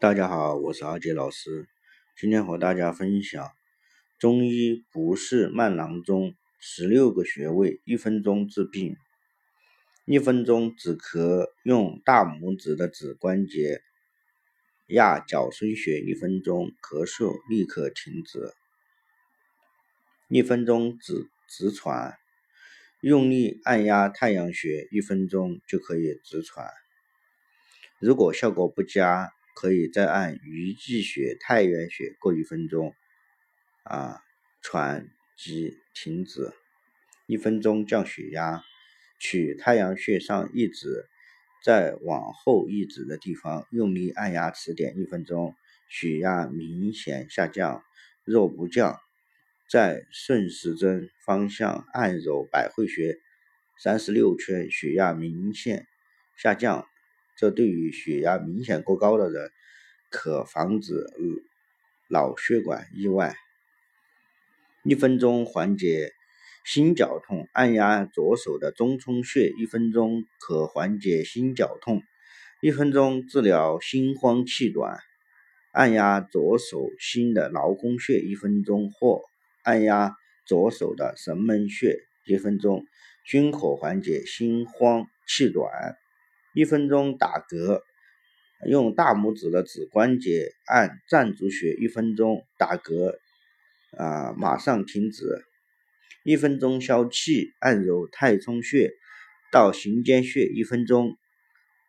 大家好，我是阿杰老师，今天和大家分享中医不是慢郎中十六个穴位，一分钟治病。一分钟止咳，用大拇指的指关节压角孙穴，一分钟咳嗽立刻停止。一分钟止止喘，用力按压太阳穴，一分钟就可以止喘。如果效果不佳，可以再按鱼际穴、太阳穴各一分钟，啊，喘即停止。一分钟降血压，取太阳穴上一指，再往后一指的地方用力按压此点一分钟，血压明显下降。若不降，再顺时针方向按揉百会穴三十六圈，血压明显下降。这对于血压明显过高的人，可防止脑血管意外。一分钟缓解心绞痛，按压左手的中冲穴，一分钟可缓解心绞痛。一分钟治疗心慌气短，按压左手心的劳宫穴，一分钟或按压左手的神门穴，一分钟均可缓解心慌气短。一分钟打嗝，用大拇指的指关节按暂足穴，一分钟打嗝，啊，马上停止。一分钟消气，按揉太冲穴到行间穴，一分钟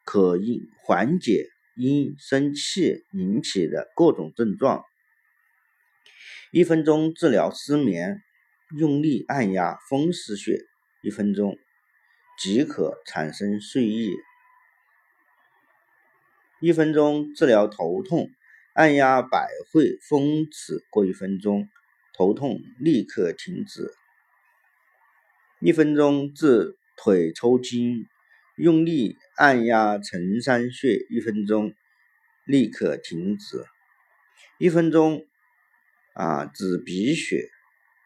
可因缓解因生气引起的各种症状。一分钟治疗失眠，用力按压风湿穴，一分钟即可产生睡意。一分钟治疗头痛，按压百会、风池过一分钟，头痛立刻停止。一分钟治腿抽筋，用力按压承山穴，一分钟立刻停止。一分钟啊止鼻血，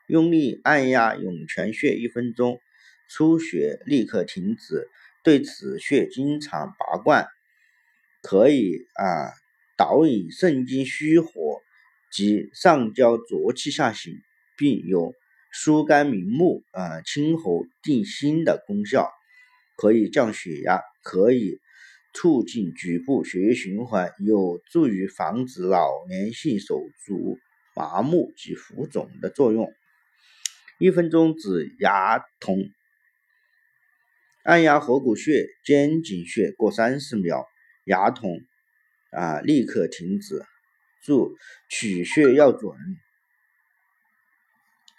用力按压涌泉穴，一分钟出血立刻停止。对此穴经常拔罐。可以啊，导引肾经虚火及上焦浊气下行，并有疏肝明目、啊清喉定心的功效。可以降血压，可以促进局部血液循环，有助于防止老年性手足麻木及浮肿的作用。一分钟止牙痛，按压合谷穴、肩颈穴各三十秒。牙痛啊，立刻停止。注：取穴要准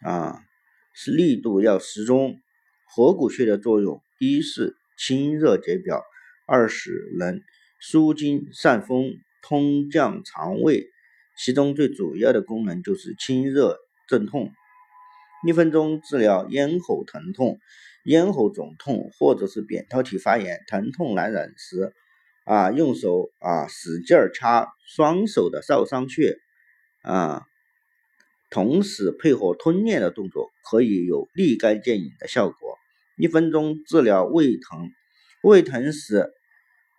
啊，是力度要适中。合谷穴的作用，一是清热解表，二是能舒筋散风、通降肠胃。其中最主要的功能就是清热镇痛。一分钟治疗咽喉疼痛、咽喉肿痛或者是扁桃体发炎，疼痛难忍时。啊，用手啊，使劲儿掐双手的少商穴啊，同时配合吞咽的动作，可以有立竿见影的效果。一分钟治疗胃疼，胃疼时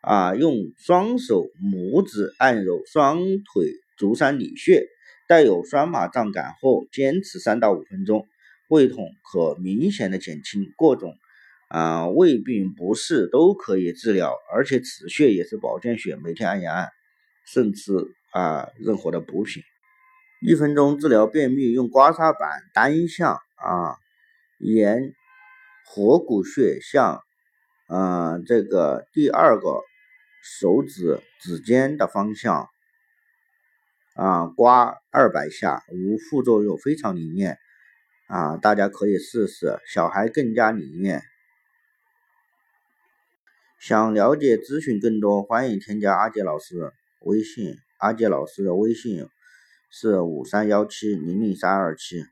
啊，用双手拇指按揉双腿足三里穴，带有酸麻胀感后，坚持三到五分钟，胃痛可明显的减轻。各种。啊，胃病不适都可以治疗，而且此穴也是保健穴，每天按一按，甚至啊任何的补品。一分钟治疗便秘，用刮痧板单向啊，沿合谷穴向啊这个第二个手指指尖的方向啊刮二百下，无副作用，非常灵验啊，大家可以试试，小孩更加灵验。想了解咨询更多，欢迎添加阿杰老师微信。阿杰老师的微信是五三幺七零零三二七。